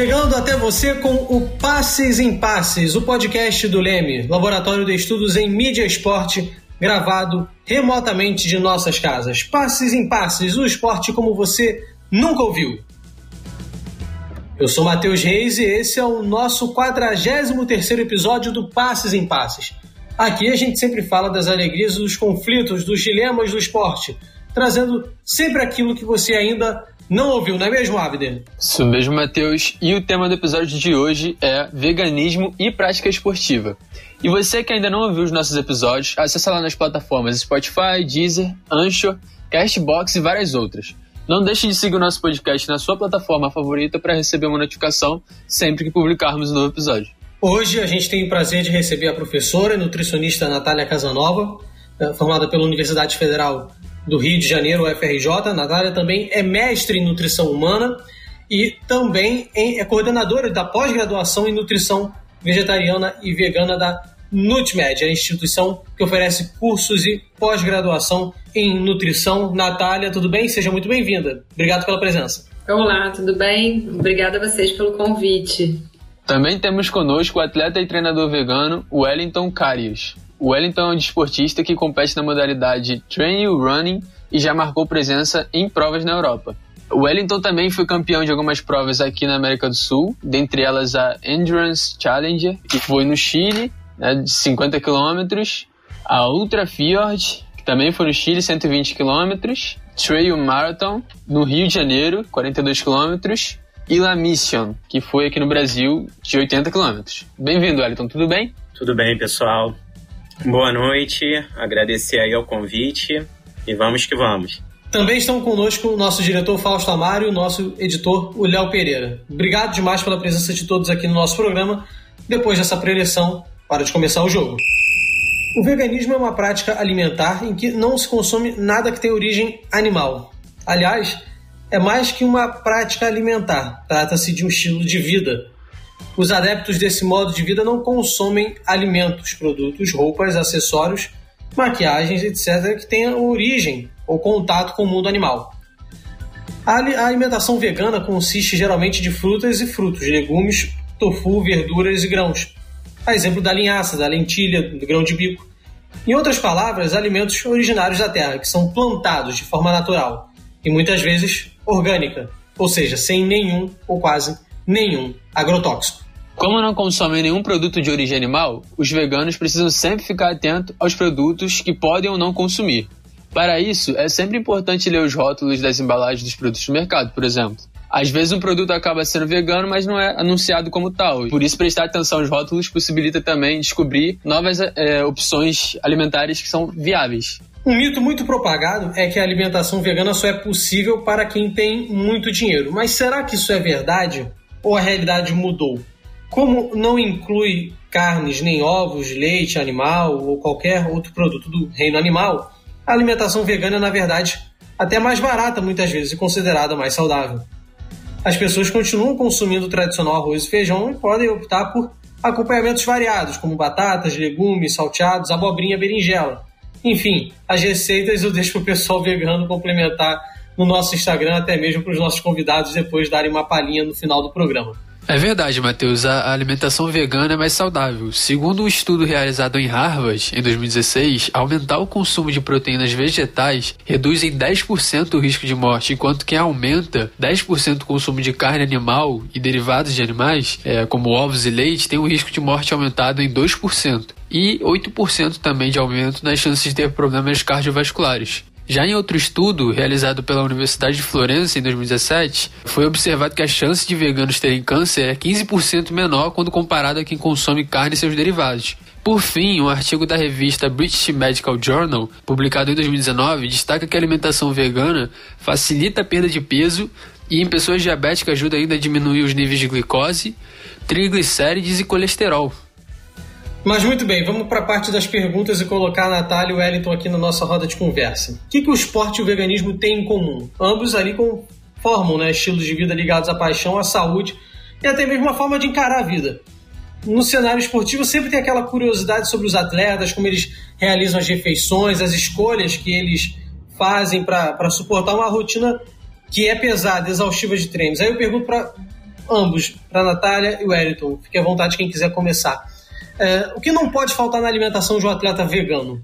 Chegando até você com o Passes em Passes, o podcast do Leme, Laboratório de Estudos em Mídia Esporte, gravado remotamente de nossas casas. Passes em Passes, o esporte como você nunca ouviu. Eu sou Matheus Reis e esse é o nosso 43º episódio do Passes em Passes. Aqui a gente sempre fala das alegrias, dos conflitos, dos dilemas do esporte, trazendo sempre aquilo que você ainda não ouviu, não é mesmo, Abner? Isso mesmo, Matheus. E o tema do episódio de hoje é veganismo e prática esportiva. E você que ainda não ouviu os nossos episódios, acessa lá nas plataformas Spotify, Deezer, Anchor, Castbox e várias outras. Não deixe de seguir o nosso podcast na sua plataforma favorita para receber uma notificação sempre que publicarmos um novo episódio. Hoje a gente tem o prazer de receber a professora e nutricionista Natália Casanova, eh, formada pela Universidade Federal do Rio de Janeiro, UFRJ. Natália também é mestre em nutrição humana e também é coordenadora da pós-graduação em nutrição vegetariana e vegana da NUTMED, a instituição que oferece cursos e pós-graduação em nutrição. Natália, tudo bem? Seja muito bem-vinda. Obrigado pela presença. Olá, tudo bem? Obrigada a vocês pelo convite. Também temos conosco o atleta e treinador vegano Wellington Carias. O Wellington é um desportista que compete na modalidade Trail Running e já marcou presença em provas na Europa. O Wellington também foi campeão de algumas provas aqui na América do Sul, dentre elas a Endurance Challenger, que foi no Chile, né, de 50 km, a Ultra Fjord, que também foi no Chile, 120 km, Trail Marathon, no Rio de Janeiro, 42 km, e La Mission, que foi aqui no Brasil, de 80 km. Bem-vindo, Wellington, tudo bem? Tudo bem, pessoal. Boa noite, agradecer aí ao convite e vamos que vamos. Também estão conosco o nosso diretor Fausto Amaro e o nosso editor, o Léo Pereira. Obrigado demais pela presença de todos aqui no nosso programa, depois dessa preleção, para de começar o jogo. O veganismo é uma prática alimentar em que não se consome nada que tenha origem animal. Aliás, é mais que uma prática alimentar, trata-se de um estilo de vida, os adeptos desse modo de vida não consomem alimentos, produtos, roupas, acessórios, maquiagens, etc., que tenham origem ou contato com o mundo animal. A alimentação vegana consiste geralmente de frutas e frutos, legumes, tofu, verduras e grãos. A exemplo da linhaça, da lentilha, do grão de bico. Em outras palavras, alimentos originários da terra, que são plantados de forma natural e muitas vezes orgânica, ou seja, sem nenhum ou quase nenhum agrotóxico. Como não consomem nenhum produto de origem animal, os veganos precisam sempre ficar atentos aos produtos que podem ou não consumir. Para isso, é sempre importante ler os rótulos das embalagens dos produtos do mercado, por exemplo. Às vezes um produto acaba sendo vegano, mas não é anunciado como tal. Por isso, prestar atenção aos rótulos possibilita também descobrir novas é, opções alimentares que são viáveis. Um mito muito propagado é que a alimentação vegana só é possível para quem tem muito dinheiro. Mas será que isso é verdade? ou a realidade mudou? Como não inclui carnes, nem ovos, leite animal ou qualquer outro produto do reino animal, a alimentação vegana é, na verdade, até mais barata muitas vezes e considerada mais saudável. As pessoas continuam consumindo o tradicional arroz e feijão e podem optar por acompanhamentos variados, como batatas, legumes, salteados, abobrinha, berinjela. Enfim, as receitas eu deixo para o pessoal vegano complementar no nosso Instagram, até mesmo para os nossos convidados depois darem uma palhinha no final do programa. É verdade, Matheus. A alimentação vegana é mais saudável. Segundo um estudo realizado em Harvard em 2016, aumentar o consumo de proteínas vegetais reduz em 10% o risco de morte, enquanto que aumenta 10% o consumo de carne animal e derivados de animais, é, como ovos e leite, tem o risco de morte aumentado em 2% e 8% também de aumento nas chances de ter problemas cardiovasculares. Já em outro estudo, realizado pela Universidade de Florença em 2017, foi observado que a chance de veganos terem câncer é 15% menor quando comparado a quem consome carne e seus derivados. Por fim, um artigo da revista British Medical Journal, publicado em 2019, destaca que a alimentação vegana facilita a perda de peso e em pessoas diabéticas ajuda ainda a diminuir os níveis de glicose, triglicérides e colesterol. Mas muito bem, vamos para a parte das perguntas e colocar a Natália e o Wellington aqui na nossa roda de conversa. O que, que o esporte e o veganismo têm em comum? Ambos ali com, formam né, estilos de vida ligados à paixão, à saúde e até mesmo uma forma de encarar a vida. No cenário esportivo sempre tem aquela curiosidade sobre os atletas, como eles realizam as refeições, as escolhas que eles fazem para suportar uma rotina que é pesada, exaustiva de treinos. Aí eu pergunto para ambos, para Natália e Wellington. Fique à vontade quem quiser começar. É, o que não pode faltar na alimentação de um atleta vegano?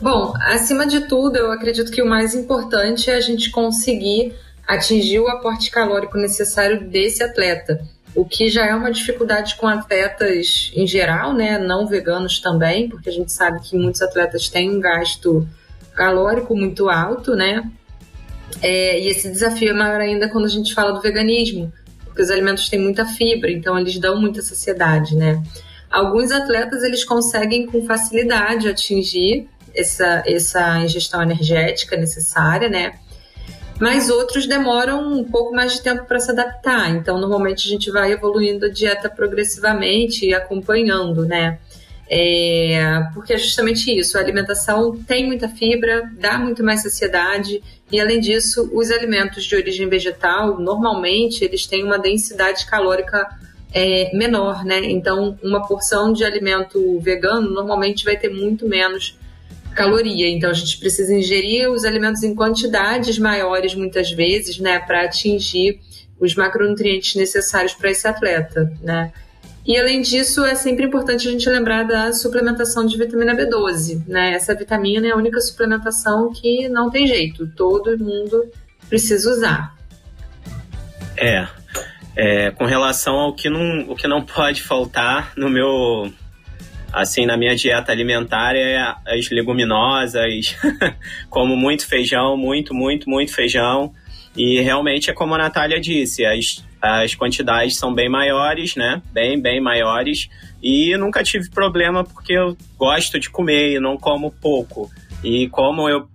Bom, acima de tudo, eu acredito que o mais importante é a gente conseguir atingir o aporte calórico necessário desse atleta, o que já é uma dificuldade com atletas em geral, né, não veganos também, porque a gente sabe que muitos atletas têm um gasto calórico muito alto, né? É, e esse desafio é maior ainda quando a gente fala do veganismo, porque os alimentos têm muita fibra, então eles dão muita saciedade, né? Alguns atletas eles conseguem com facilidade atingir essa, essa ingestão energética necessária, né? Mas outros demoram um pouco mais de tempo para se adaptar. Então, normalmente a gente vai evoluindo a dieta progressivamente e acompanhando, né? É, porque é justamente isso, a alimentação tem muita fibra, dá muito mais saciedade e além disso, os alimentos de origem vegetal, normalmente, eles têm uma densidade calórica é, menor, né? Então, uma porção de alimento vegano normalmente vai ter muito menos caloria. Então, a gente precisa ingerir os alimentos em quantidades maiores, muitas vezes, né, para atingir os macronutrientes necessários para esse atleta, né? E além disso, é sempre importante a gente lembrar da suplementação de vitamina B12, né? Essa vitamina é a única suplementação que não tem jeito, todo mundo precisa usar. É, é com relação ao que não, o que não pode faltar no meu assim na minha dieta alimentar é as leguminosas, como muito feijão, muito, muito, muito feijão. E realmente é como a Natália disse, as, as quantidades são bem maiores, né? Bem, bem maiores. E nunca tive problema porque eu gosto de comer e não como pouco. E como eu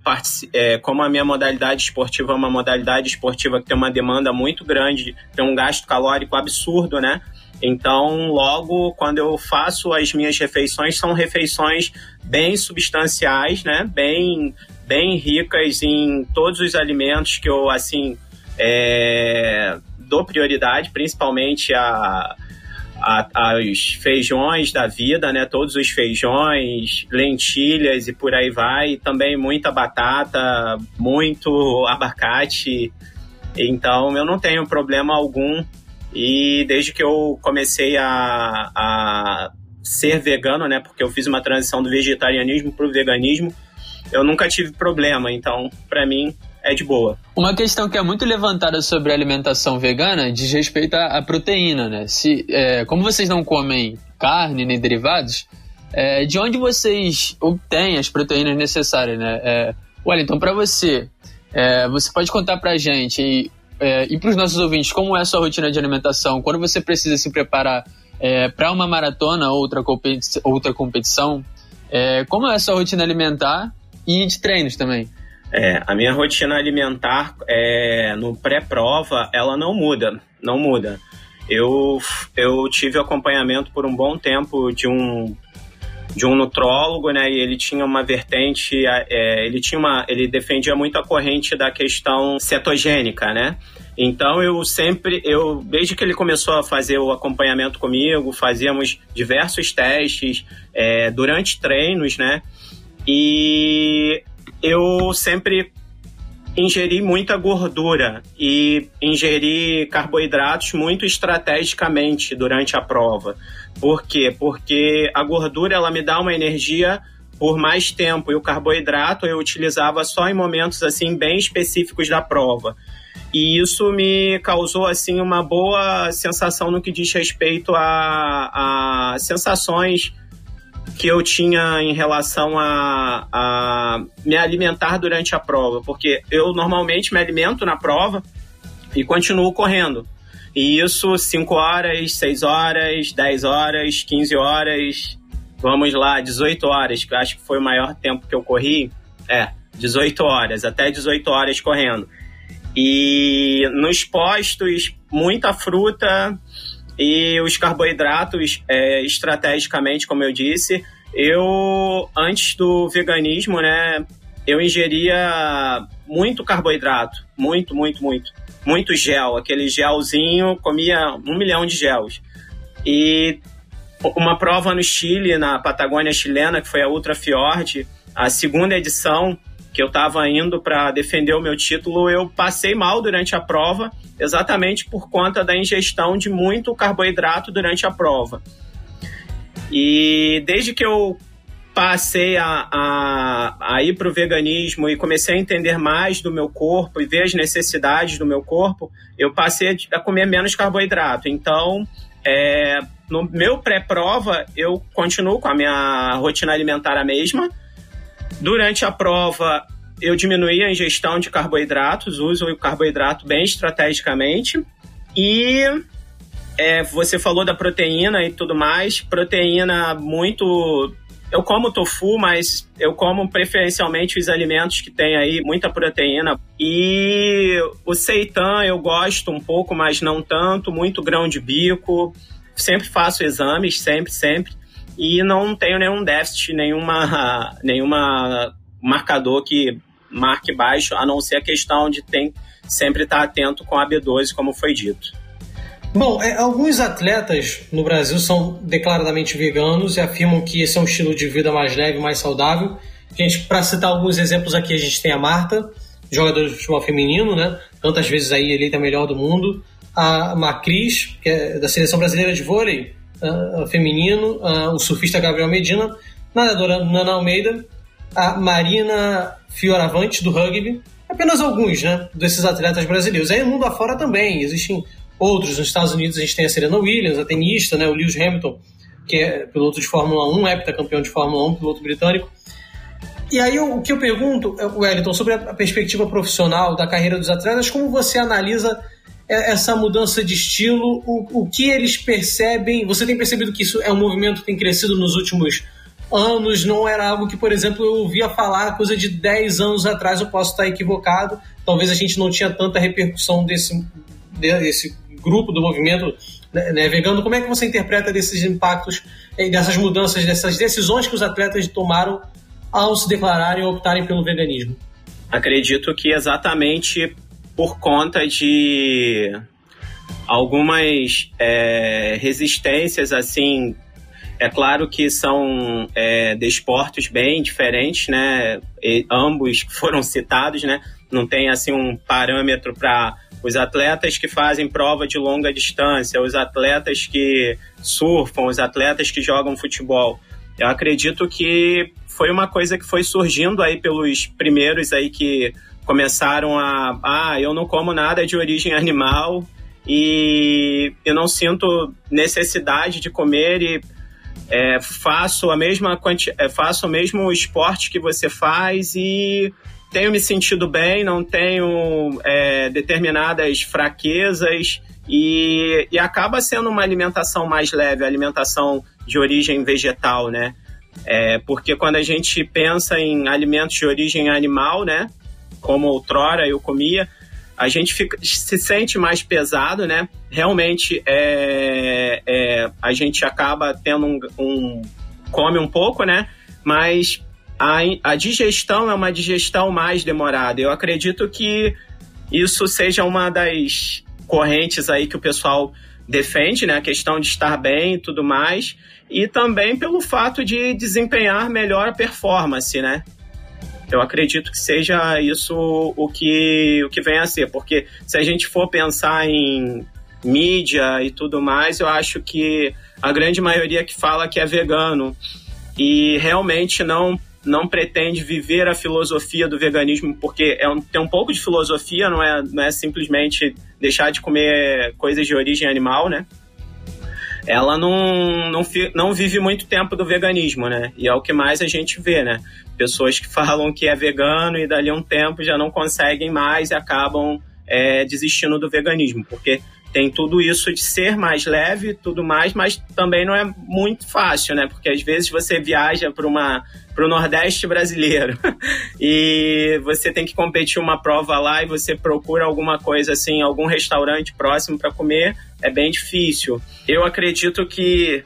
é, como a minha modalidade esportiva é uma modalidade esportiva que tem uma demanda muito grande, tem um gasto calórico absurdo, né? Então, logo quando eu faço as minhas refeições, são refeições bem substanciais, né? Bem bem ricas em todos os alimentos que eu, assim, é, dou prioridade, principalmente a, a, aos feijões da vida, né? Todos os feijões, lentilhas e por aí vai. E também muita batata, muito abacate. Então, eu não tenho problema algum. E desde que eu comecei a, a ser vegano, né? Porque eu fiz uma transição do vegetarianismo para o veganismo eu nunca tive problema, então para mim é de boa. Uma questão que é muito levantada sobre a alimentação vegana diz respeito à proteína, né? Se, é, como vocês não comem carne nem derivados, é, de onde vocês obtêm as proteínas necessárias, né? É, então para você, é, você pode contar pra gente e, é, e para os nossos ouvintes como é a sua rotina de alimentação, quando você precisa se preparar é, para uma maratona ou outra, competi outra competição, é, como é a sua rotina alimentar e de treinos também. É, a minha rotina alimentar é, no pré-prova, ela não muda, não muda. Eu, eu tive acompanhamento por um bom tempo de um de um nutrólogo, né? E ele tinha uma vertente, é, ele tinha uma, ele defendia muito a corrente da questão cetogênica, né? Então eu sempre, eu desde que ele começou a fazer o acompanhamento comigo, fazíamos diversos testes é, durante treinos, né? E eu sempre ingeri muita gordura e ingeri carboidratos muito estrategicamente durante a prova. Por quê? Porque a gordura ela me dá uma energia por mais tempo e o carboidrato eu utilizava só em momentos assim bem específicos da prova. E isso me causou assim uma boa sensação no que diz respeito a, a sensações que eu tinha em relação a, a me alimentar durante a prova, porque eu normalmente me alimento na prova e continuo correndo. E isso 5 horas, 6 horas, 10 horas, 15 horas, vamos lá, 18 horas, que eu acho que foi o maior tempo que eu corri. É, 18 horas, até 18 horas correndo. E nos postos, muita fruta, e os carboidratos, é, estrategicamente, como eu disse, eu, antes do veganismo, né, eu ingeria muito carboidrato, muito, muito, muito. Muito gel, aquele gelzinho, comia um milhão de gels. E uma prova no Chile, na Patagônia chilena, que foi a Ultra Fjord, a segunda edição, que eu estava indo para defender o meu título, eu passei mal durante a prova exatamente por conta da ingestão de muito carboidrato durante a prova. E desde que eu passei a, a, a ir para o veganismo e comecei a entender mais do meu corpo e ver as necessidades do meu corpo, eu passei a comer menos carboidrato. Então, é, no meu pré-prova, eu continuo com a minha rotina alimentar a mesma. Durante a prova, eu diminuí a ingestão de carboidratos, uso o carboidrato bem estrategicamente. E é, você falou da proteína e tudo mais. Proteína muito. Eu como tofu, mas eu como preferencialmente os alimentos que tem aí muita proteína. E o seitan eu gosto um pouco, mas não tanto. Muito grão de bico. Sempre faço exames, sempre, sempre. E não tenho nenhum déficit, nenhuma, nenhuma marcador que marque baixo, a não ser a questão de tem sempre estar atento com a B12, como foi dito. Bom, é, alguns atletas no Brasil são declaradamente veganos e afirmam que esse é um estilo de vida mais leve, mais saudável. Gente, para citar alguns exemplos aqui, a gente tem a Marta, jogadora de futebol feminino, né? Tantas vezes aí eleita melhor do mundo. A Macris, que é da seleção brasileira de vôlei uh, feminino. Uh, o surfista Gabriel Medina. Nadadora Nana Almeida. A Marina Fioravante, do rugby. Apenas alguns, né? Desses atletas brasileiros. Aí mundo afora também existem outros. Nos Estados Unidos a gente tem a Serena Williams, a tenista, né, o Lewis Hamilton, que é piloto de Fórmula 1, heptacampeão de Fórmula 1, piloto britânico. E aí o que eu pergunto, é, Wellington, sobre a perspectiva profissional da carreira dos atletas, como você analisa é, essa mudança de estilo, o, o que eles percebem? Você tem percebido que isso é um movimento que tem crescido nos últimos anos, não era algo que, por exemplo, eu ouvia falar coisa de 10 anos atrás, eu posso estar equivocado, talvez a gente não tinha tanta repercussão desse, desse grupo do movimento né, né, vegano, como é que você interpreta desses impactos, dessas mudanças, dessas decisões que os atletas tomaram ao se declararem ou optarem pelo veganismo? Acredito que exatamente por conta de algumas é, resistências assim é claro que são é, desportos bem diferentes, né? E ambos foram citados, né? Não tem assim um parâmetro para os atletas que fazem prova de longa distância, os atletas que surfam, os atletas que jogam futebol. Eu acredito que foi uma coisa que foi surgindo aí pelos primeiros aí que começaram a, ah, eu não como nada de origem animal e eu não sinto necessidade de comer e é, faço a mesma quanti é, faço o mesmo esporte que você faz e tenho me sentido bem, não tenho é, determinadas fraquezas e, e acaba sendo uma alimentação mais leve, alimentação de origem vegetal, né? É, porque quando a gente pensa em alimentos de origem animal, né? Como outrora eu comia, a gente fica, se sente mais pesado, né? Realmente é, é, a gente acaba tendo um, um, come um pouco, né? Mas a, a digestão é uma digestão mais demorada. Eu acredito que isso seja uma das correntes aí que o pessoal defende, né? A questão de estar bem e tudo mais. E também pelo fato de desempenhar melhor a performance, né? Eu acredito que seja isso o que, o que vem a ser, porque se a gente for pensar em mídia e tudo mais, eu acho que a grande maioria que fala que é vegano e realmente não não pretende viver a filosofia do veganismo, porque é um, tem um pouco de filosofia, não é, não é simplesmente deixar de comer coisas de origem animal, né? Ela não, não, não vive muito tempo do veganismo, né? E é o que mais a gente vê, né? Pessoas que falam que é vegano e dali a um tempo já não conseguem mais e acabam é, desistindo do veganismo, porque tem tudo isso de ser mais leve tudo mais, mas também não é muito fácil, né? Porque às vezes você viaja para uma para o Nordeste brasileiro e você tem que competir uma prova lá e você procura alguma coisa assim, algum restaurante próximo para comer, é bem difícil. Eu acredito que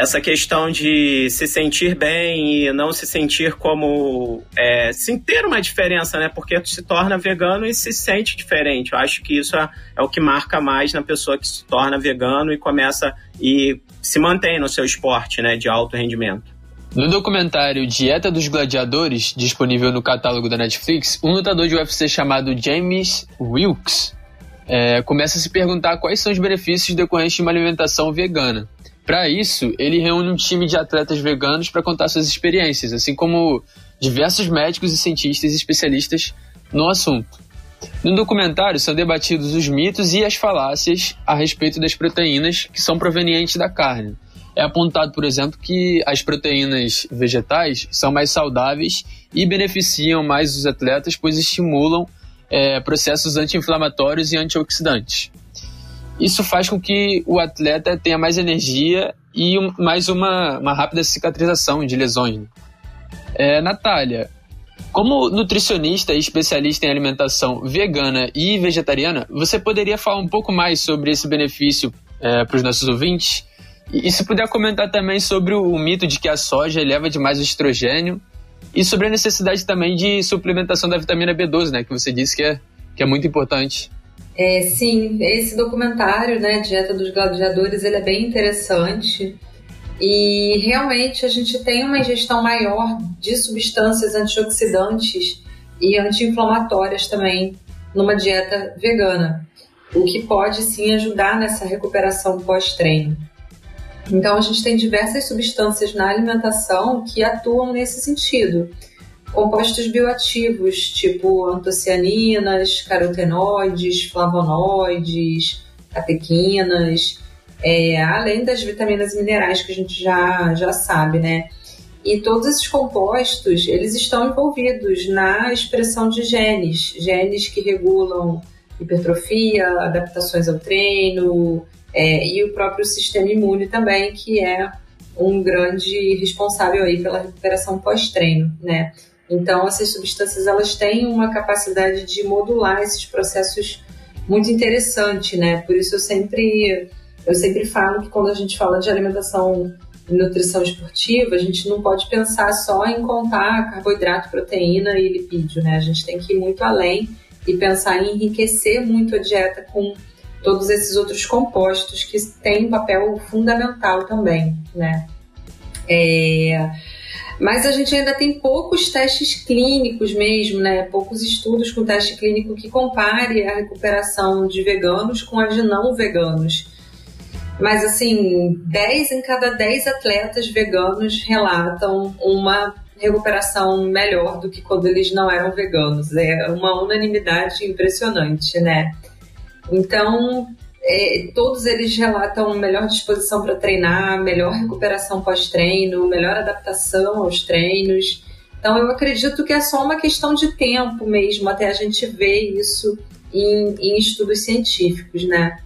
essa questão de se sentir bem e não se sentir como. É, ter uma diferença, né? Porque tu se torna vegano e se sente diferente. Eu acho que isso é, é o que marca mais na pessoa que se torna vegano e começa e se mantém no seu esporte, né? De alto rendimento. No documentário Dieta dos Gladiadores, disponível no catálogo da Netflix, um lutador de UFC chamado James Wilkes é, começa a se perguntar quais são os benefícios decorrentes de uma alimentação vegana. Para isso, ele reúne um time de atletas veganos para contar suas experiências, assim como diversos médicos e cientistas especialistas no assunto. No documentário são debatidos os mitos e as falácias a respeito das proteínas que são provenientes da carne. É apontado, por exemplo, que as proteínas vegetais são mais saudáveis e beneficiam mais os atletas, pois estimulam é, processos anti-inflamatórios e antioxidantes. Isso faz com que o atleta tenha mais energia e um, mais uma, uma rápida cicatrização de lesões. É, Natália, como nutricionista e especialista em alimentação vegana e vegetariana, você poderia falar um pouco mais sobre esse benefício é, para os nossos ouvintes? E, se puder comentar também sobre o mito de que a soja eleva demais o estrogênio e sobre a necessidade também de suplementação da vitamina B12, né? Que você disse que é, que é muito importante. É, sim, esse documentário, né, Dieta dos Gladiadores, ele é bem interessante. E realmente a gente tem uma ingestão maior de substâncias antioxidantes e anti-inflamatórias também numa dieta vegana, o que pode sim ajudar nessa recuperação pós-treino. Então, a gente tem diversas substâncias na alimentação que atuam nesse sentido. Compostos bioativos, tipo antocianinas, carotenoides, flavonoides, catequinas, é, além das vitaminas e minerais que a gente já, já sabe, né? E todos esses compostos, eles estão envolvidos na expressão de genes, genes que regulam hipertrofia, adaptações ao treino, é, e o próprio sistema imune também, que é um grande responsável aí pela recuperação pós-treino, né? Então, essas substâncias, elas têm uma capacidade de modular esses processos muito interessante, né? Por isso eu sempre, eu sempre falo que quando a gente fala de alimentação e nutrição esportiva, a gente não pode pensar só em contar carboidrato, proteína e lipídio, né? A gente tem que ir muito além e pensar em enriquecer muito a dieta com todos esses outros compostos que têm um papel fundamental também, né? É... Mas a gente ainda tem poucos testes clínicos mesmo, né? Poucos estudos com teste clínico que compare a recuperação de veganos com a de não veganos. Mas assim, 10 em cada 10 atletas veganos relatam uma recuperação melhor do que quando eles não eram veganos. É uma unanimidade impressionante, né? Então, é, todos eles relatam melhor disposição para treinar, melhor recuperação pós-treino, melhor adaptação aos treinos. Então, eu acredito que é só uma questão de tempo mesmo até a gente ver isso em, em estudos científicos, né?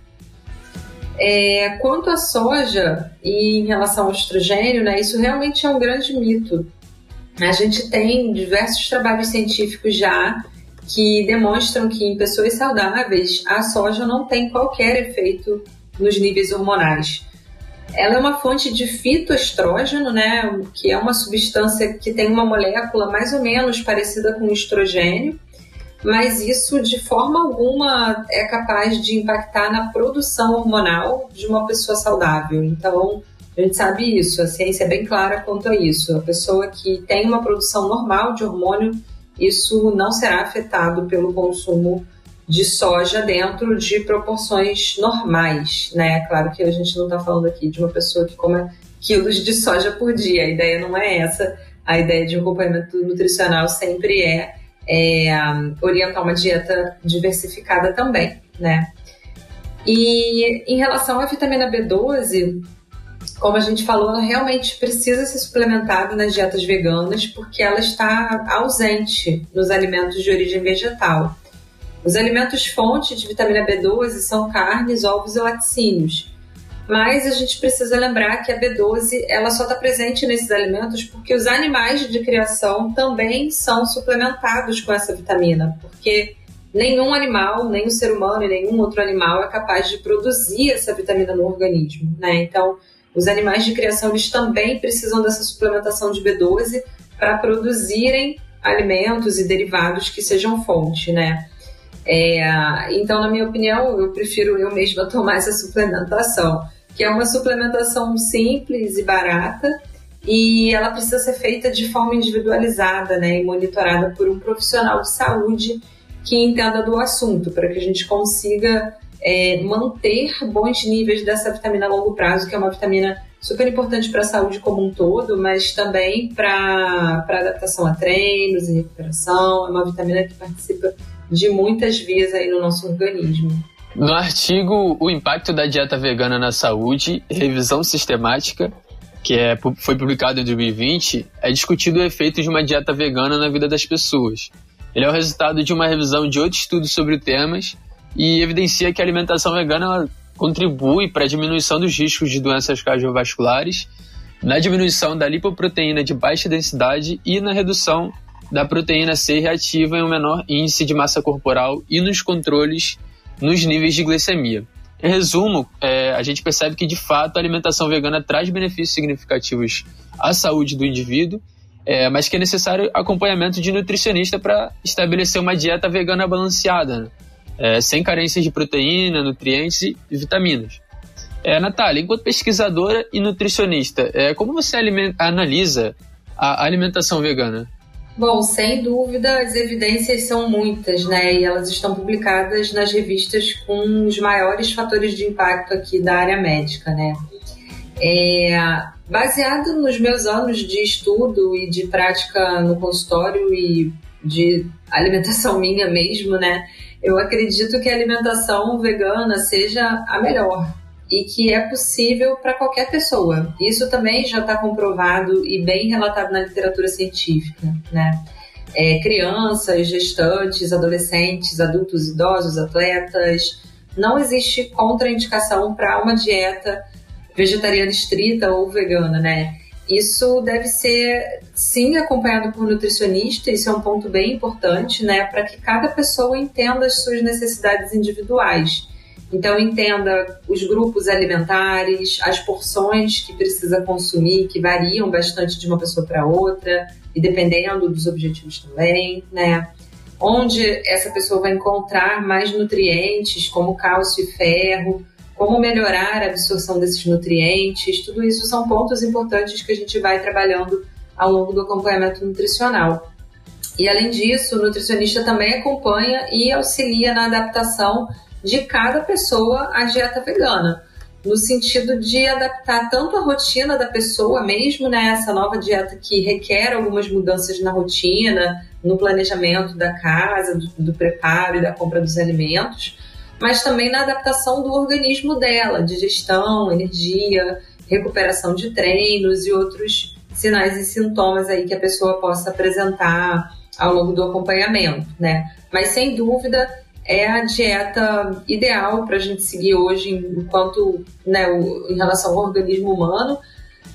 É, quanto à soja e em relação ao estrogênio, né, isso realmente é um grande mito. A gente tem diversos trabalhos científicos já que demonstram que em pessoas saudáveis a soja não tem qualquer efeito nos níveis hormonais. Ela é uma fonte de fitoestrógeno, né, que é uma substância que tem uma molécula mais ou menos parecida com o estrogênio, mas isso de forma alguma é capaz de impactar na produção hormonal de uma pessoa saudável. Então, a gente sabe isso, a ciência é bem clara quanto a isso. A pessoa que tem uma produção normal de hormônio isso não será afetado pelo consumo de soja dentro de proporções normais, né? Claro que a gente não está falando aqui de uma pessoa que come quilos de soja por dia, a ideia não é essa. A ideia de um acompanhamento nutricional sempre é, é orientar uma dieta diversificada também, né? E em relação à vitamina B12, como a gente falou, ela realmente precisa ser suplementada nas dietas veganas porque ela está ausente nos alimentos de origem vegetal. Os alimentos fonte de vitamina B12 são carnes, ovos e laticínios. Mas a gente precisa lembrar que a B12 ela só está presente nesses alimentos porque os animais de criação também são suplementados com essa vitamina, porque nenhum animal, nem o ser humano e nenhum outro animal é capaz de produzir essa vitamina no organismo, né? Então, os animais de criação eles também precisam dessa suplementação de B12 para produzirem alimentos e derivados que sejam fonte, né? É, então, na minha opinião, eu prefiro eu mesma tomar essa suplementação, que é uma suplementação simples e barata e ela precisa ser feita de forma individualizada, né, e monitorada por um profissional de saúde que entenda do assunto, para que a gente consiga é, manter bons níveis dessa vitamina a longo prazo, que é uma vitamina super importante para a saúde como um todo, mas também para adaptação a treinos e recuperação. É uma vitamina que participa de muitas vias aí no nosso organismo. No artigo O Impacto da Dieta Vegana na Saúde, Revisão Sistemática, que é, foi publicado em 2020, é discutido o efeito de uma dieta vegana na vida das pessoas. Ele é o resultado de uma revisão de outros estudos sobre temas e evidencia que a alimentação vegana contribui para a diminuição dos riscos de doenças cardiovasculares, na diminuição da lipoproteína de baixa densidade e na redução da proteína C reativa em um menor índice de massa corporal e nos controles nos níveis de glicemia. Em resumo, é, a gente percebe que de fato a alimentação vegana traz benefícios significativos à saúde do indivíduo, é, mas que é necessário acompanhamento de nutricionista para estabelecer uma dieta vegana balanceada, né? É, sem carências de proteína, nutrientes e vitaminas. É, Natália, enquanto pesquisadora e nutricionista, é, como você analisa a alimentação vegana? Bom, sem dúvida, as evidências são muitas, né? E elas estão publicadas nas revistas com os maiores fatores de impacto aqui da área médica, né? É, baseado nos meus anos de estudo e de prática no consultório e de alimentação minha mesmo, né? Eu acredito que a alimentação vegana seja a melhor e que é possível para qualquer pessoa. Isso também já está comprovado e bem relatado na literatura científica, né? É, crianças, gestantes, adolescentes, adultos, idosos, atletas. Não existe contraindicação para uma dieta vegetariana estrita ou vegana, né? Isso deve ser, sim, acompanhado por nutricionista, isso é um ponto bem importante, né? Para que cada pessoa entenda as suas necessidades individuais. Então, entenda os grupos alimentares, as porções que precisa consumir, que variam bastante de uma pessoa para outra, e dependendo dos objetivos também, né? Onde essa pessoa vai encontrar mais nutrientes, como cálcio e ferro, como melhorar a absorção desses nutrientes, tudo isso são pontos importantes que a gente vai trabalhando ao longo do acompanhamento nutricional. E além disso, o nutricionista também acompanha e auxilia na adaptação de cada pessoa à dieta vegana, no sentido de adaptar tanto a rotina da pessoa mesmo, né, essa nova dieta que requer algumas mudanças na rotina, no planejamento da casa, do, do preparo e da compra dos alimentos, mas também na adaptação do organismo dela, digestão, energia, recuperação de treinos e outros sinais e sintomas aí que a pessoa possa apresentar ao longo do acompanhamento, né? Mas sem dúvida é a dieta ideal para a gente seguir hoje enquanto, né, em relação ao organismo humano.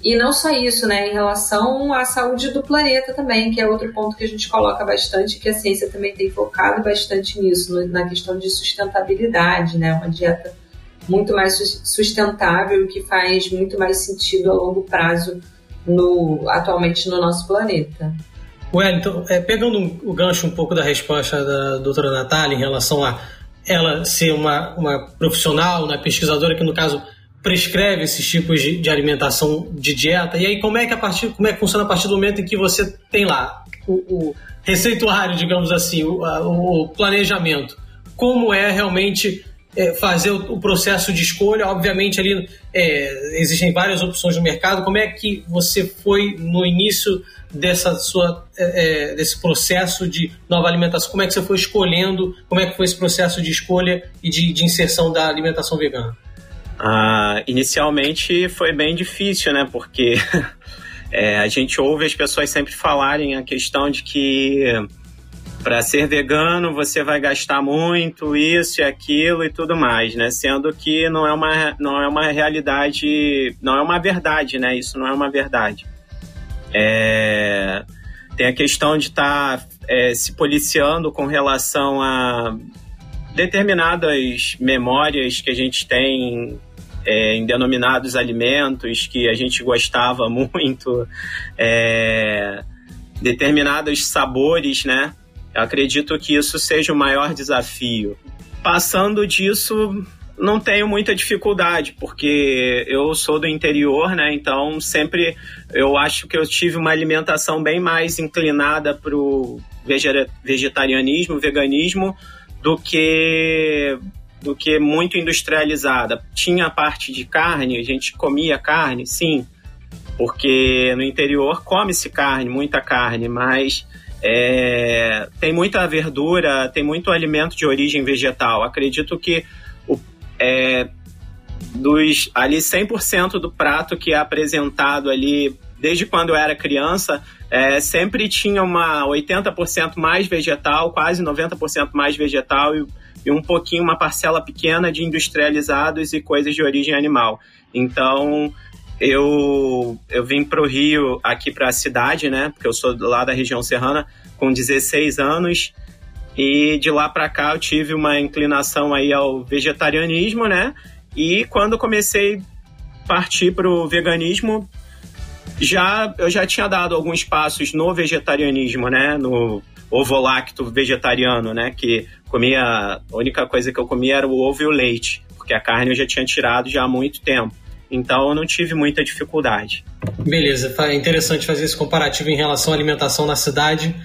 E não só isso, né, em relação à saúde do planeta também, que é outro ponto que a gente coloca bastante, que a ciência também tem focado bastante nisso, na questão de sustentabilidade, né, uma dieta muito mais sustentável, que faz muito mais sentido a longo prazo no, atualmente no nosso planeta. Wellington, é, pegando o gancho um pouco da resposta da doutora Natália em relação a ela ser uma, uma profissional, uma pesquisadora que, no caso, prescreve esses tipos de, de, alimentação, de dieta, e aí como é que a partir, como é que funciona a partir do momento em que você tem lá o, o receituário, digamos assim, o, a, o, planejamento, como é realmente é, fazer o, o, processo de escolha, obviamente ali é, existem várias opções no mercado, como é que você foi no início dessa sua, é, é, desse processo de nova alimentação? Como é que você foi escolhendo? Como é que foi esse processo de escolha e de, de inserção da alimentação vegana? Ah, inicialmente foi bem difícil, né? Porque é, a gente ouve as pessoas sempre falarem a questão de que para ser vegano você vai gastar muito isso e aquilo e tudo mais, né? Sendo que não é uma, não é uma realidade, não é uma verdade, né? Isso não é uma verdade. É, tem a questão de estar tá, é, se policiando com relação a determinadas memórias que a gente tem é, em denominados alimentos que a gente gostava muito, é, determinados sabores, né? Eu acredito que isso seja o maior desafio. Passando disso, não tenho muita dificuldade, porque eu sou do interior, né? Então sempre eu acho que eu tive uma alimentação bem mais inclinada para o vegetarianismo, veganismo, do que do que muito industrializada. Tinha a parte de carne, a gente comia carne, sim, porque no interior come-se carne, muita carne, mas é, tem muita verdura, tem muito alimento de origem vegetal. Acredito que o, é, dos ali 100% do prato que é apresentado ali desde quando eu era criança, é, sempre tinha uma 80% mais vegetal, quase 90% mais vegetal e, e, um pouquinho, uma parcela pequena de industrializados e coisas de origem animal. Então, eu, eu vim para o Rio, aqui para a cidade, né? Porque eu sou lá da região serrana, com 16 anos. E de lá para cá eu tive uma inclinação aí ao vegetarianismo, né? E quando comecei a partir para o veganismo, já eu já tinha dado alguns passos no vegetarianismo, né? No ovo lacto vegetariano, né? Que comia a única coisa que eu comia era o ovo e o leite, porque a carne eu já tinha tirado já há muito tempo. Então eu não tive muita dificuldade. Beleza, é interessante fazer esse comparativo em relação à alimentação na cidade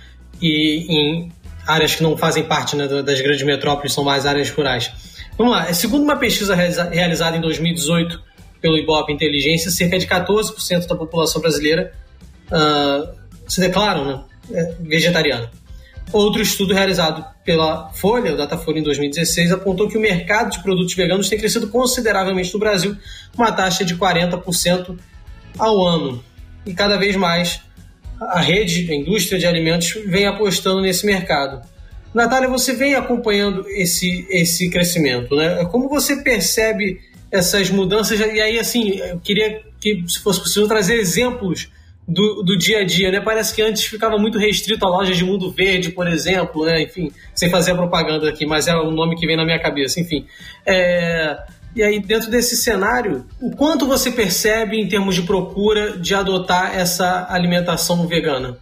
e em áreas que não fazem parte né, das grandes metrópoles, são mais áreas rurais. Vamos lá, segundo uma pesquisa realizada em 2018 pelo Ibope Inteligência, cerca de 14% da população brasileira uh, se declaram né, é, vegetariana. Outro estudo realizado pela Folha, o Datafolha em 2016, apontou que o mercado de produtos veganos tem crescido consideravelmente no Brasil, uma taxa de 40% ao ano. E cada vez mais a rede, a indústria de alimentos vem apostando nesse mercado. Natália, você vem acompanhando esse, esse crescimento, né? Como você percebe essas mudanças. E aí, assim, eu queria que, se fosse possível, trazer exemplos do, do dia a dia, né? Parece que antes ficava muito restrito a lojas de Mundo Verde, por exemplo, né? Enfim, sem fazer a propaganda aqui, mas é o nome que vem na minha cabeça, enfim. É... E aí, dentro desse cenário, o quanto você percebe em termos de procura de adotar essa alimentação vegana?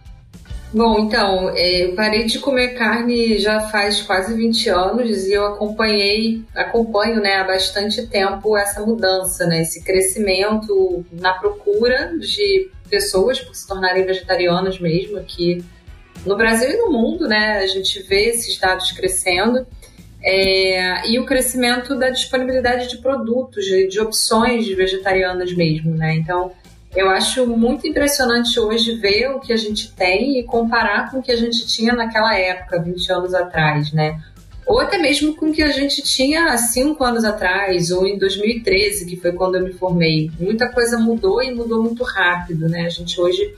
Bom, então, é, eu parei de comer carne já faz quase 20 anos e eu acompanhei, acompanho né, há bastante tempo essa mudança, né, esse crescimento na procura de pessoas por se tornarem vegetarianas mesmo aqui no Brasil e no mundo, né? A gente vê esses dados crescendo. É, e o crescimento da disponibilidade de produtos, de, de opções vegetarianas mesmo, né? Então, eu acho muito impressionante hoje ver o que a gente tem e comparar com o que a gente tinha naquela época, 20 anos atrás, né? Ou até mesmo com o que a gente tinha há 5 anos atrás, ou em 2013, que foi quando eu me formei. Muita coisa mudou e mudou muito rápido, né? A gente hoje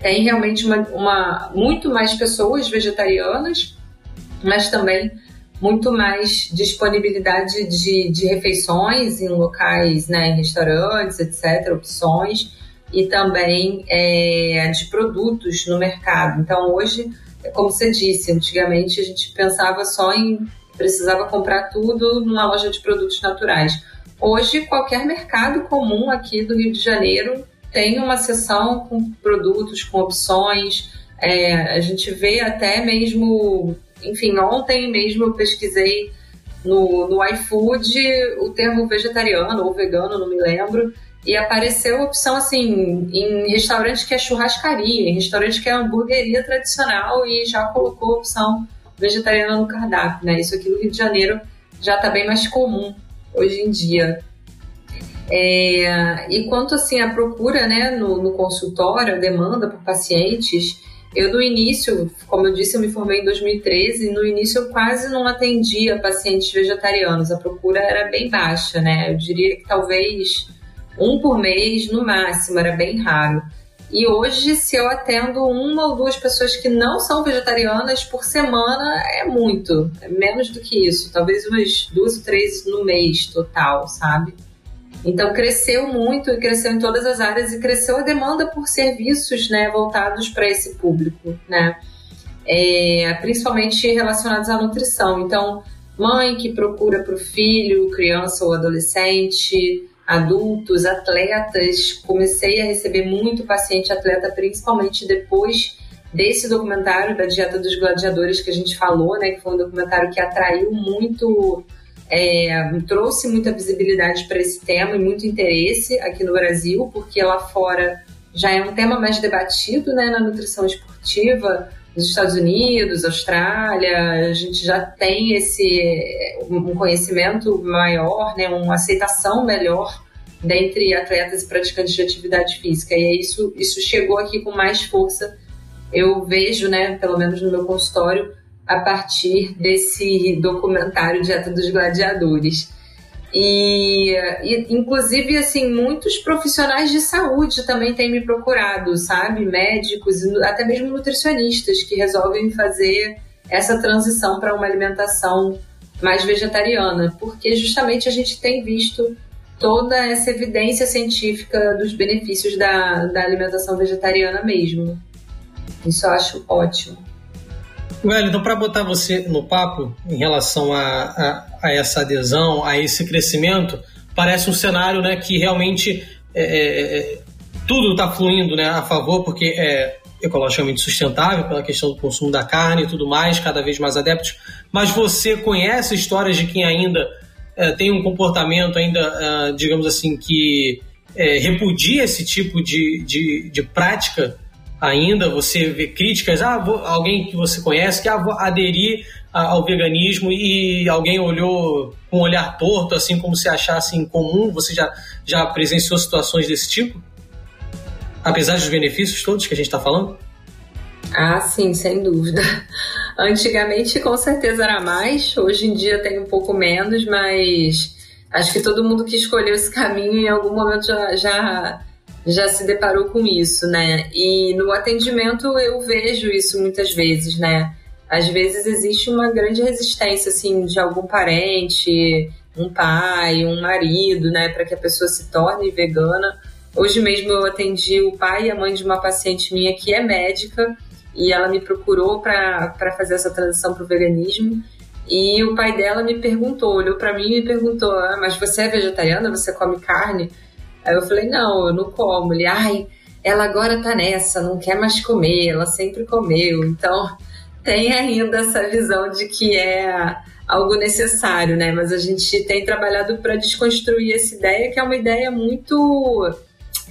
tem realmente uma, uma muito mais pessoas vegetarianas, mas também muito mais disponibilidade de, de refeições em locais, né, em restaurantes, etc., opções e também é, de produtos no mercado. Então, hoje, como você disse, antigamente a gente pensava só em precisava comprar tudo numa loja de produtos naturais. Hoje, qualquer mercado comum aqui do Rio de Janeiro tem uma seção com produtos, com opções. É, a gente vê até mesmo, enfim, ontem mesmo eu pesquisei no, no iFood o termo vegetariano ou vegano, não me lembro, e apareceu opção assim em restaurante que é churrascaria, em restaurante que é hamburgueria tradicional e já colocou opção vegetariana no cardápio, né? Isso aqui no Rio de Janeiro já está bem mais comum hoje em dia. É, e quanto assim a procura, né, no, no consultório, a demanda por pacientes, eu no início, como eu disse, eu me formei em 2013, e no início eu quase não atendia pacientes vegetarianos, a procura era bem baixa, né? Eu diria que talvez um por mês no máximo, era bem raro. E hoje, se eu atendo uma ou duas pessoas que não são vegetarianas por semana, é muito. É menos do que isso. Talvez umas duas ou três no mês total, sabe? Então cresceu muito e cresceu em todas as áreas e cresceu a demanda por serviços né, voltados para esse público, né? É, principalmente relacionados à nutrição. Então, mãe que procura para o filho, criança ou adolescente, adultos, atletas. Comecei a receber muito paciente atleta, principalmente depois desse documentário da Dieta dos Gladiadores que a gente falou, né? Que foi um documentário que atraiu muito, é, trouxe muita visibilidade para esse tema e muito interesse aqui no Brasil, porque lá fora já é um tema mais debatido, né? Na nutrição esportiva, nos Estados Unidos, Austrália, a gente já tem esse um conhecimento maior, né, uma aceitação melhor dentre atletas e praticantes de atividade física. E isso, isso chegou aqui com mais força. Eu vejo, né, pelo menos no meu consultório, a partir desse documentário Dieta dos Gladiadores. E, e, inclusive, assim, muitos profissionais de saúde também têm me procurado, sabe? Médicos, até mesmo nutricionistas que resolvem fazer essa transição para uma alimentação mais vegetariana, porque justamente a gente tem visto toda essa evidência científica dos benefícios da, da alimentação vegetariana mesmo. Isso eu acho ótimo. Velho, então para botar você no papo em relação a, a, a, essa adesão, a esse crescimento, parece um cenário né, que realmente é, é, é tudo está fluindo né, a favor, porque é ecologicamente sustentável pela questão do consumo da carne e tudo mais, cada vez mais adeptos. Mas você conhece histórias de quem ainda é, tem um comportamento ainda, é, digamos assim, que é, repudia esse tipo de, de, de prática ainda, você vê críticas, ah, vou, alguém que você conhece que ah, aderir ao veganismo e alguém olhou com um olhar torto, assim como se achasse incomum, você já, já presenciou situações desse tipo? Apesar dos benefícios todos que a gente está falando? Ah, sim, sem dúvida. Antigamente, com certeza era mais, hoje em dia tem um pouco menos, mas acho que todo mundo que escolheu esse caminho em algum momento já, já já se deparou com isso, né? E no atendimento eu vejo isso muitas vezes, né? Às vezes existe uma grande resistência, assim, de algum parente, um pai, um marido, né, para que a pessoa se torne vegana. Hoje mesmo eu atendi o pai e a mãe de uma paciente minha que é médica e ela me procurou para fazer essa transição para o veganismo. E o pai dela me perguntou, olhou para mim e me perguntou: ah, Mas você é vegetariana? Você come carne? Aí eu falei, não, eu não como. Ele, ai, ela agora tá nessa, não quer mais comer, ela sempre comeu. Então, tem ainda essa visão de que é algo necessário, né? Mas a gente tem trabalhado para desconstruir essa ideia, que é uma ideia muito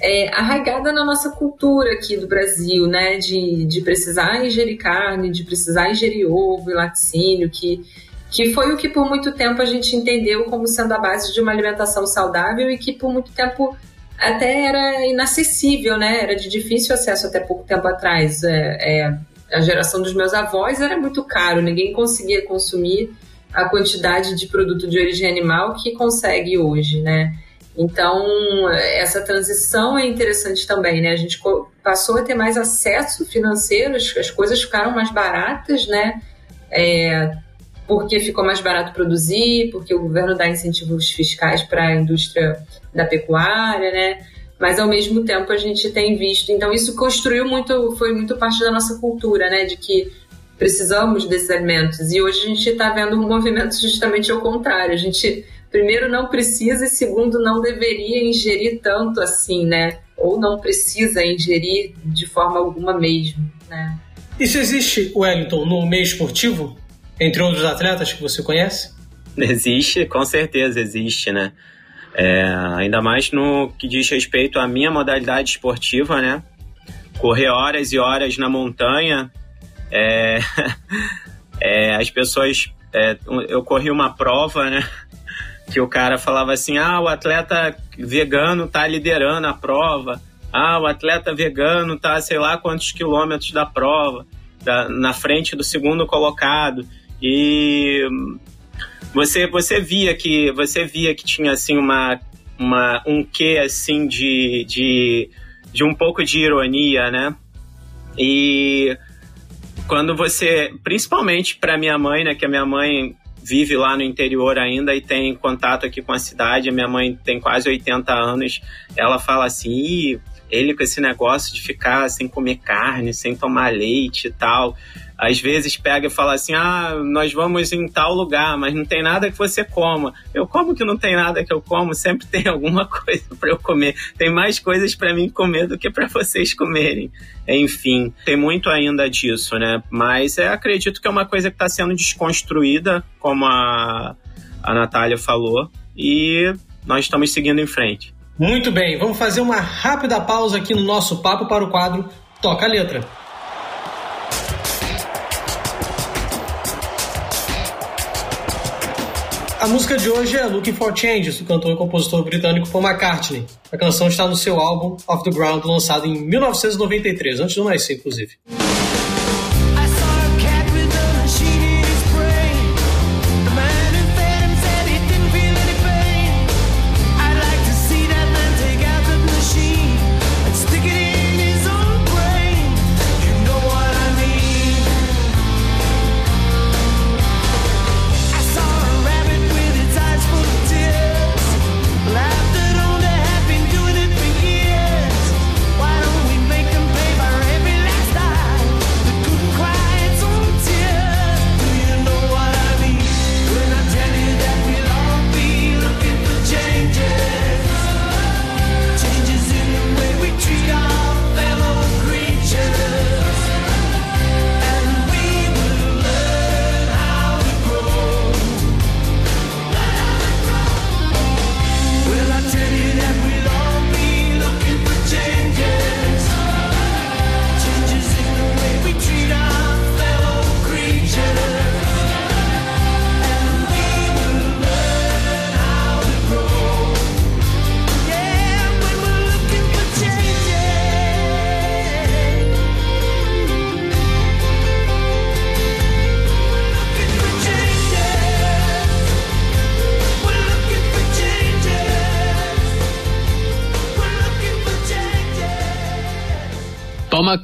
é, arraigada na nossa cultura aqui do Brasil, né? De, de precisar ingerir carne, de precisar ingerir ovo e laticínio, que, que foi o que por muito tempo a gente entendeu como sendo a base de uma alimentação saudável e que por muito tempo até era inacessível, né? Era de difícil acesso até pouco tempo atrás. É, é, a geração dos meus avós era muito caro, ninguém conseguia consumir a quantidade de produto de origem animal que consegue hoje, né? Então, essa transição é interessante também, né? A gente passou a ter mais acesso financeiro, as coisas ficaram mais baratas, né? É, porque ficou mais barato produzir, porque o governo dá incentivos fiscais para a indústria da pecuária, né? Mas ao mesmo tempo a gente tem visto, então isso construiu muito, foi muito parte da nossa cultura, né? De que precisamos desses alimentos. E hoje a gente está vendo um movimento justamente ao contrário. A gente primeiro não precisa e segundo não deveria ingerir tanto assim, né? Ou não precisa ingerir de forma alguma mesmo, né? Isso existe, Wellington, no meio esportivo? Entre outros atletas que você conhece? Existe, com certeza existe, né? É, ainda mais no que diz respeito à minha modalidade esportiva, né? Correr horas e horas na montanha. É, é, as pessoas. É, eu corri uma prova, né? Que o cara falava assim: ah, o atleta vegano tá liderando a prova. Ah, o atleta vegano tá sei lá quantos quilômetros da prova, na frente do segundo colocado. E você você via que você via que tinha assim uma, uma um quê assim de, de, de um pouco de ironia, né? E quando você, principalmente para minha mãe, né, que a minha mãe vive lá no interior ainda e tem contato aqui com a cidade, a minha mãe tem quase 80 anos, ela fala assim, ele com esse negócio de ficar sem comer carne, sem tomar leite e tal às vezes pega e fala assim: ah, nós vamos em tal lugar, mas não tem nada que você coma. Eu como que não tem nada que eu como? Sempre tem alguma coisa para eu comer. Tem mais coisas para mim comer do que para vocês comerem. Enfim, tem muito ainda disso, né? Mas é, acredito que é uma coisa que está sendo desconstruída, como a, a Natália falou, e nós estamos seguindo em frente. Muito bem, vamos fazer uma rápida pausa aqui no nosso papo para o quadro Toca a Letra. A música de hoje é Looking for Changes, do cantor e compositor britânico Paul McCartney. A canção está no seu álbum Off the Ground, lançado em 1993, antes do nascer, inclusive.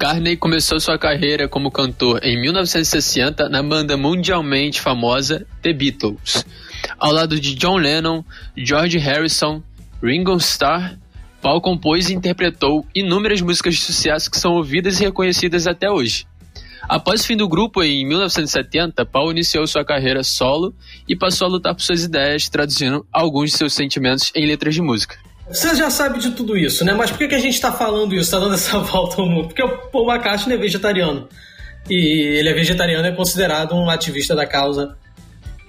McCartney começou sua carreira como cantor em 1960 na banda mundialmente famosa The Beatles, ao lado de John Lennon, George Harrison, Ringo Starr. Paul compôs e interpretou inúmeras músicas de sucesso que são ouvidas e reconhecidas até hoje. Após o fim do grupo em 1970, Paul iniciou sua carreira solo e passou a lutar por suas ideias, traduzindo alguns de seus sentimentos em letras de música. Você já sabe de tudo isso, né? Mas por que, que a gente está falando isso, está dando essa volta ao mundo? Porque o Paul McCartney é vegetariano. E ele é vegetariano e é considerado um ativista da causa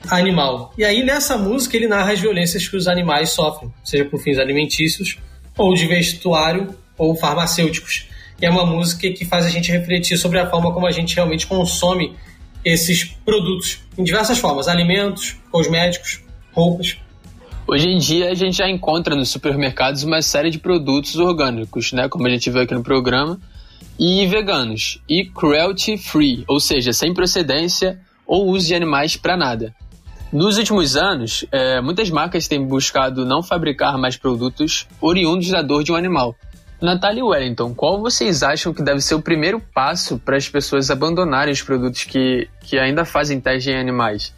animal. E aí, nessa música, ele narra as violências que os animais sofrem, seja por fins alimentícios, ou de vestuário, ou farmacêuticos. E é uma música que faz a gente refletir sobre a forma como a gente realmente consome esses produtos, em diversas formas: alimentos, cosméticos, roupas. Hoje em dia a gente já encontra nos supermercados uma série de produtos orgânicos, né, como a gente viu aqui no programa, e veganos, e cruelty free, ou seja, sem procedência ou uso de animais para nada. Nos últimos anos, é, muitas marcas têm buscado não fabricar mais produtos oriundos da dor de um animal. Natalie Wellington, qual vocês acham que deve ser o primeiro passo para as pessoas abandonarem os produtos que, que ainda fazem teste em animais?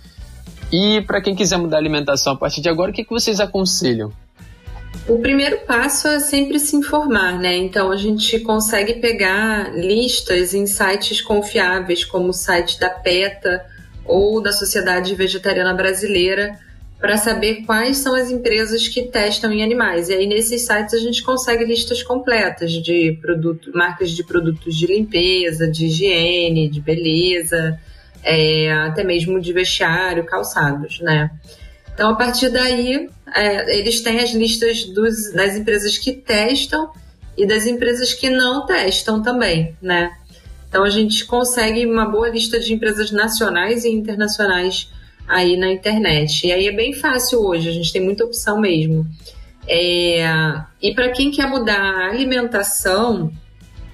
E para quem quiser mudar a alimentação a partir de agora, o que, que vocês aconselham? O primeiro passo é sempre se informar, né? Então a gente consegue pegar listas em sites confiáveis, como o site da PETA ou da Sociedade Vegetariana Brasileira, para saber quais são as empresas que testam em animais. E aí nesses sites a gente consegue listas completas de produto, marcas de produtos de limpeza, de higiene, de beleza, é, até mesmo de vestiário, calçados, né? Então, a partir daí, é, eles têm as listas dos, das empresas que testam e das empresas que não testam também, né? Então, a gente consegue uma boa lista de empresas nacionais e internacionais aí na internet. E aí é bem fácil hoje, a gente tem muita opção mesmo. É, e para quem quer mudar a alimentação,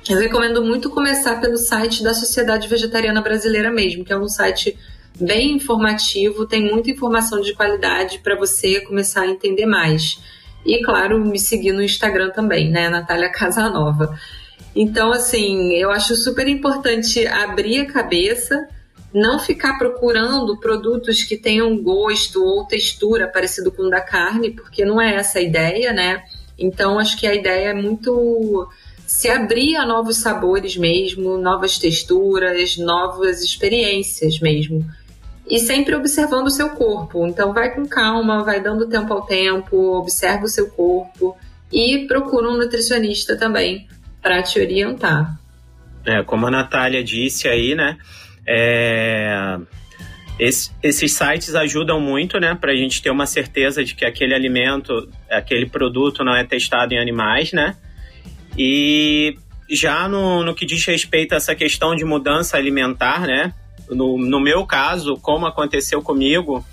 eu recomendo muito começar pelo site da Sociedade Vegetariana Brasileira mesmo, que é um site bem informativo, tem muita informação de qualidade para você começar a entender mais. E claro, me seguir no Instagram também, né, Natália Casanova. Então, assim, eu acho super importante abrir a cabeça, não ficar procurando produtos que tenham gosto ou textura parecido com o da carne, porque não é essa a ideia, né? Então, acho que a ideia é muito se abrir a novos sabores mesmo, novas texturas, novas experiências mesmo. E sempre observando o seu corpo. Então vai com calma, vai dando tempo ao tempo, observa o seu corpo e procura um nutricionista também para te orientar. É, como a Natália disse aí, né? É, esse, esses sites ajudam muito, né, para a gente ter uma certeza de que aquele alimento, aquele produto não é testado em animais, né? E já no, no que diz respeito a essa questão de mudança alimentar, né? No, no meu caso, como aconteceu comigo,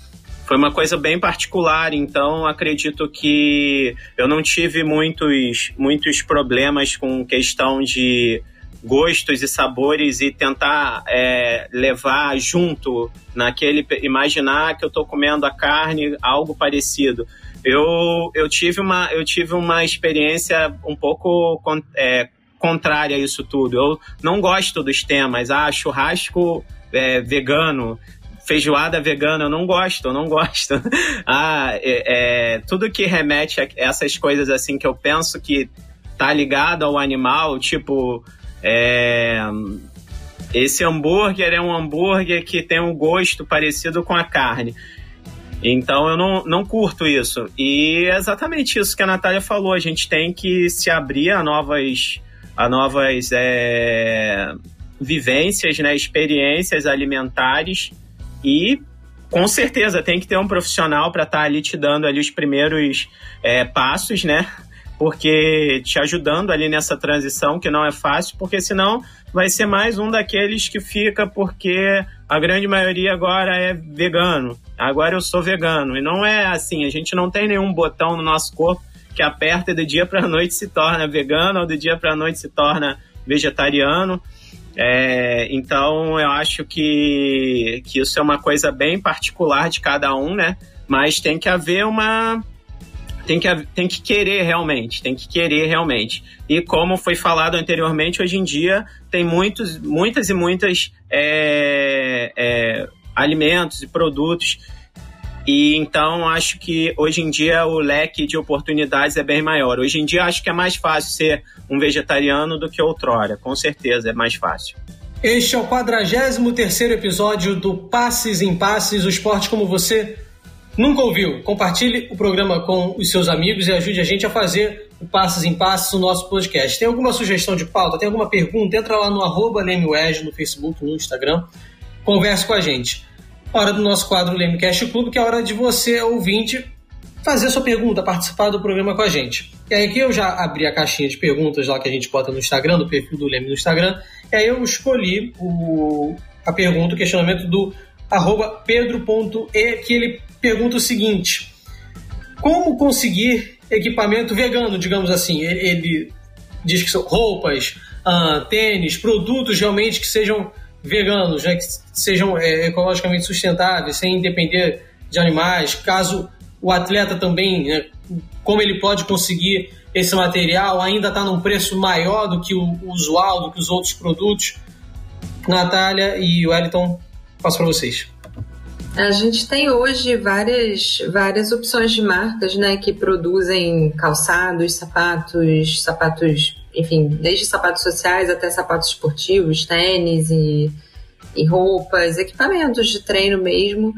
foi uma coisa bem particular, então acredito que eu não tive muitos, muitos problemas com questão de gostos e sabores e tentar é, levar junto naquele imaginar que eu estou comendo a carne algo parecido eu, eu tive uma eu tive uma experiência um pouco é, contrária a isso tudo eu não gosto dos temas ah churrasco é, vegano feijoada vegana eu não gosto, eu não gosto. ah, é, é, tudo que remete a essas coisas assim que eu penso que tá ligado ao animal, tipo. É, esse hambúrguer é um hambúrguer que tem um gosto parecido com a carne. Então eu não, não curto isso. E é exatamente isso que a Natália falou. A gente tem que se abrir a novas, a novas é, vivências, né, experiências alimentares e com certeza tem que ter um profissional para estar tá ali te dando ali os primeiros é, passos, né? Porque te ajudando ali nessa transição que não é fácil, porque senão vai ser mais um daqueles que fica porque a grande maioria agora é vegano. Agora eu sou vegano. E não é assim, a gente não tem nenhum botão no nosso corpo que aperta e do dia para noite se torna vegano ou do dia para noite se torna vegetariano. É, então eu acho que, que isso é uma coisa bem particular de cada um, né? Mas tem que haver uma. Tem que, tem que querer realmente, tem que querer realmente. E como foi falado anteriormente, hoje em dia tem muitos, muitas e muitas é, é, alimentos e produtos e então acho que hoje em dia o leque de oportunidades é bem maior. Hoje em dia acho que é mais fácil ser um vegetariano do que outrora, com certeza é mais fácil. Este é o 43 episódio do Passes em Passes, o esporte como você nunca ouviu. Compartilhe o programa com os seus amigos e ajude a gente a fazer o Passes em Passes no nosso podcast. Tem alguma sugestão de pauta, tem alguma pergunta? Entra lá no arroba no Facebook, no Instagram, converse com a gente hora do nosso quadro Lemecast Clube, que é a hora de você, ouvinte, fazer sua pergunta, participar do programa com a gente. E aí aqui eu já abri a caixinha de perguntas lá que a gente bota no Instagram, do perfil do Leme no Instagram, e aí eu escolhi o, a pergunta, o questionamento do arroba pedro.e, que ele pergunta o seguinte, como conseguir equipamento vegano, digamos assim? Ele, ele diz que são roupas, uh, tênis, produtos realmente que sejam veganos, né, que sejam é, ecologicamente sustentáveis, sem depender de animais. Caso o atleta também, né, como ele pode conseguir esse material, ainda está num preço maior do que o usual, do que os outros produtos. Natália e Wellington, passo para vocês. A gente tem hoje várias, várias opções de marcas né, que produzem calçados, sapatos, sapatos enfim, desde sapatos sociais até sapatos esportivos, tênis e, e roupas, equipamentos de treino mesmo,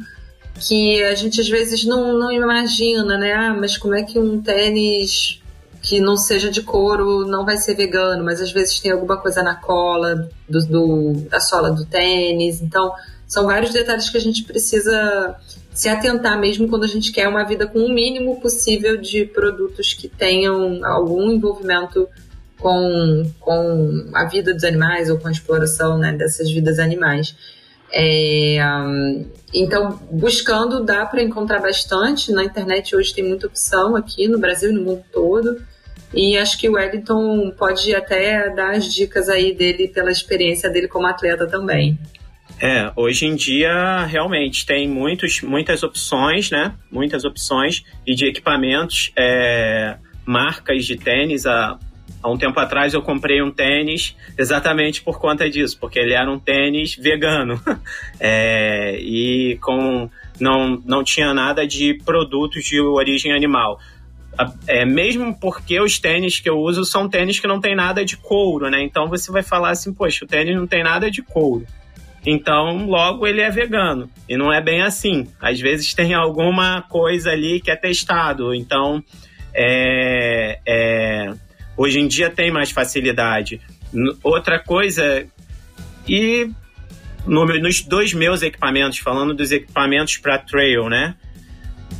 que a gente às vezes não, não imagina, né? Ah, mas como é que um tênis que não seja de couro não vai ser vegano, mas às vezes tem alguma coisa na cola do, do, da sola do tênis. Então, são vários detalhes que a gente precisa se atentar mesmo quando a gente quer uma vida com o mínimo possível de produtos que tenham algum envolvimento com, com a vida dos animais ou com a exploração né, dessas vidas animais. É, um, então, buscando, dá para encontrar bastante. Na internet hoje tem muita opção aqui no Brasil e no mundo todo. E acho que o Wellington pode até dar as dicas aí dele pela experiência dele como atleta também. É, hoje em dia realmente tem muitos, muitas opções, né? Muitas opções e de equipamentos, é, marcas de tênis. A Há um tempo atrás eu comprei um tênis exatamente por conta disso, porque ele era um tênis vegano. é, e com não, não tinha nada de produtos de origem animal. É, mesmo porque os tênis que eu uso são tênis que não tem nada de couro, né? Então você vai falar assim, poxa, o tênis não tem nada de couro. Então, logo ele é vegano. E não é bem assim. Às vezes tem alguma coisa ali que é testado. Então, é, é Hoje em dia tem mais facilidade. Outra coisa, e no, nos dois meus equipamentos, falando dos equipamentos para trail, né?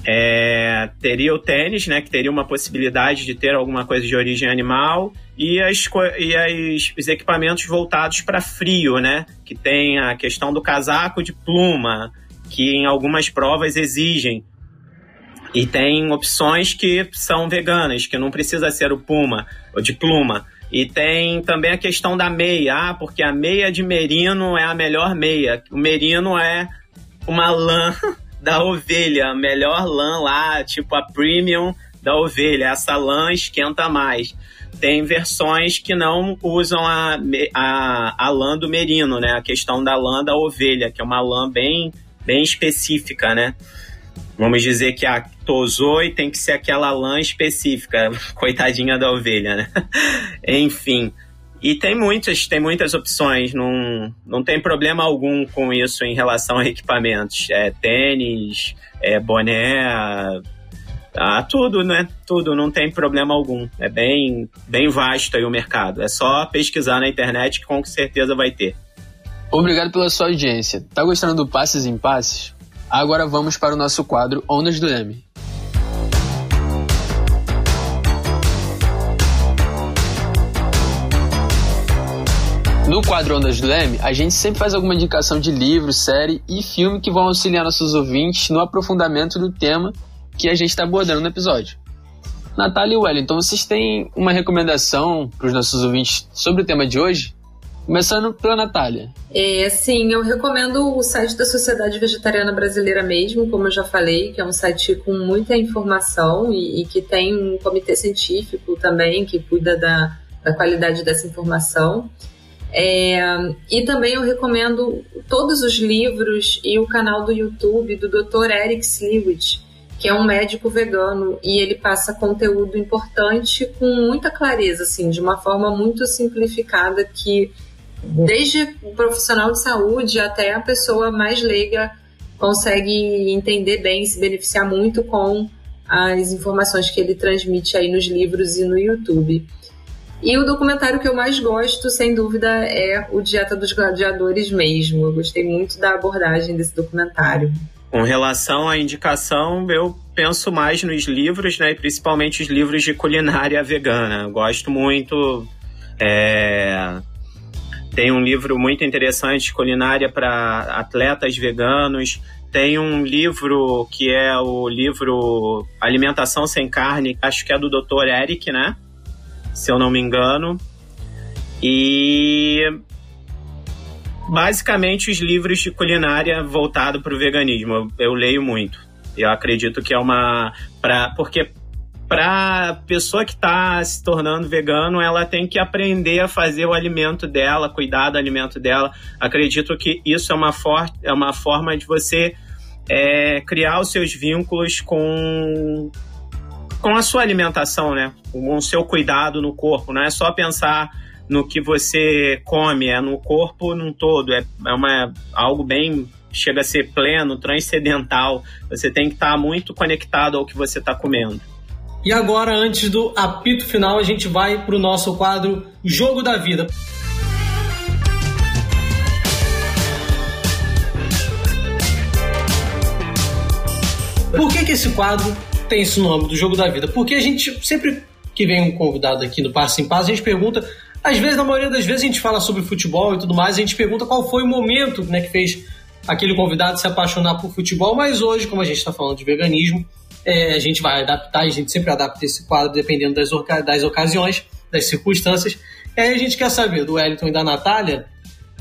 É, teria o tênis, né, que teria uma possibilidade de ter alguma coisa de origem animal, e, as, e as, os equipamentos voltados para frio, né, que tem a questão do casaco de pluma, que em algumas provas exigem. E tem opções que são veganas, que não precisa ser o puma ou de pluma. E tem também a questão da meia, ah, porque a meia de merino é a melhor meia. O merino é uma lã da ovelha, a melhor lã lá, tipo a premium da ovelha. Essa lã esquenta mais. Tem versões que não usam a, a, a lã do merino, né? A questão da lã da ovelha, que é uma lã bem, bem específica, né? Vamos dizer que a Tozoi tem que ser aquela lã específica, coitadinha da ovelha, né? Enfim. E tem muitas, tem muitas opções, não, não tem problema algum com isso em relação a equipamentos. É tênis, é boné, ah, tudo, né? Tudo, não tem problema algum. É bem, bem vasto aí o mercado. É só pesquisar na internet que com certeza vai ter. Obrigado pela sua audiência. Tá gostando do Passes em Passes? Agora vamos para o nosso quadro Ondas do Leme. No quadro Ondas do Leme, a gente sempre faz alguma indicação de livro, série e filme que vão auxiliar nossos ouvintes no aprofundamento do tema que a gente está abordando no episódio. Natália e Wellington, vocês têm uma recomendação para os nossos ouvintes sobre o tema de hoje? Começando pela Natália. É, sim, eu recomendo o site da Sociedade Vegetariana Brasileira mesmo, como eu já falei, que é um site com muita informação e, e que tem um comitê científico também que cuida da, da qualidade dessa informação. É, e também eu recomendo todos os livros e o canal do YouTube do Dr. Eric Sliwich, que é um médico vegano e ele passa conteúdo importante com muita clareza, assim, de uma forma muito simplificada que desde o profissional de saúde até a pessoa mais leiga consegue entender bem, se beneficiar muito com as informações que ele transmite aí nos livros e no YouTube. E o documentário que eu mais gosto, sem dúvida, é o Dieta dos Gladiadores mesmo. Eu gostei muito da abordagem desse documentário. Com relação à indicação, eu penso mais nos livros, né? Principalmente os livros de culinária vegana. Eu gosto muito. É... Tem um livro muito interessante culinária para atletas veganos. Tem um livro que é o livro Alimentação Sem Carne, acho que é do Dr. Eric, né? Se eu não me engano. E basicamente os livros de culinária voltado para o veganismo. Eu, eu, leio muito. Eu acredito que é uma para porque para pessoa que está se tornando vegano, ela tem que aprender a fazer o alimento dela, cuidar do alimento dela. Acredito que isso é uma, for é uma forma de você é, criar os seus vínculos com com a sua alimentação, né? Com o seu cuidado no corpo. Não é só pensar no que você come, é no corpo num todo. É, é uma, algo bem. chega a ser pleno, transcendental. Você tem que estar tá muito conectado ao que você está comendo. E agora, antes do apito final, a gente vai para o nosso quadro Jogo da Vida. Por que, que esse quadro tem esse nome do Jogo da Vida? Porque a gente sempre que vem um convidado aqui no Passo em Passo, a gente pergunta às vezes, na maioria das vezes, a gente fala sobre futebol e tudo mais, a gente pergunta qual foi o momento né, que fez aquele convidado se apaixonar por futebol, mas hoje, como a gente está falando de veganismo, é, a gente vai adaptar, a gente sempre adapta esse quadro dependendo das, das ocasiões, das circunstâncias. E aí a gente quer saber do Wellington e da Natália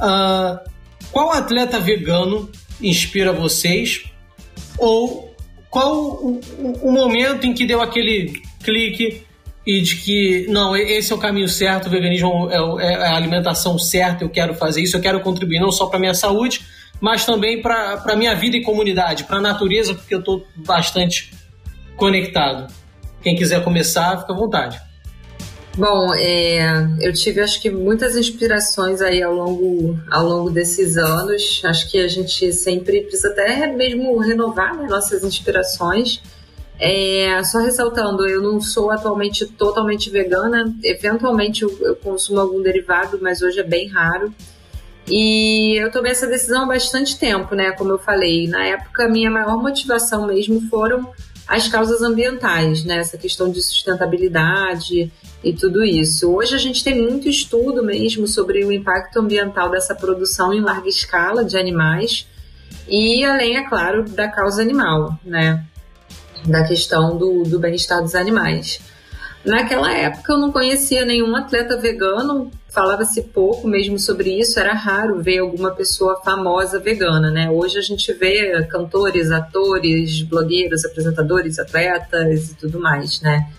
uh, qual atleta vegano inspira vocês ou qual o, o, o momento em que deu aquele clique e de que, não, esse é o caminho certo, o veganismo é, é, é a alimentação certa, eu quero fazer isso, eu quero contribuir não só para minha saúde, mas também para a minha vida e comunidade, para a natureza, porque eu estou bastante conectado. Quem quiser começar, fica à vontade. Bom, é, eu tive acho que muitas inspirações aí ao longo, ao longo desses anos. Acho que a gente sempre precisa até mesmo renovar né, nossas inspirações. É, só ressaltando, eu não sou atualmente totalmente vegana, eventualmente eu, eu, consumo algum derivado, mas hoje é bem raro. E eu tomei essa decisão há bastante tempo, né? Como eu falei, na época minha maior motivação mesmo foram as causas ambientais, né? Essa questão de sustentabilidade e tudo isso. Hoje a gente tem muito estudo mesmo sobre o impacto ambiental dessa produção em larga escala de animais E além, é claro, da causa animal, né? Da questão do, do bem-estar dos animais. Naquela época eu não conhecia nenhum atleta vegano, falava-se pouco mesmo sobre isso, era raro ver alguma pessoa famosa vegana, né? Hoje a gente vê cantores, atores, blogueiros, apresentadores, atletas e tudo mais, né?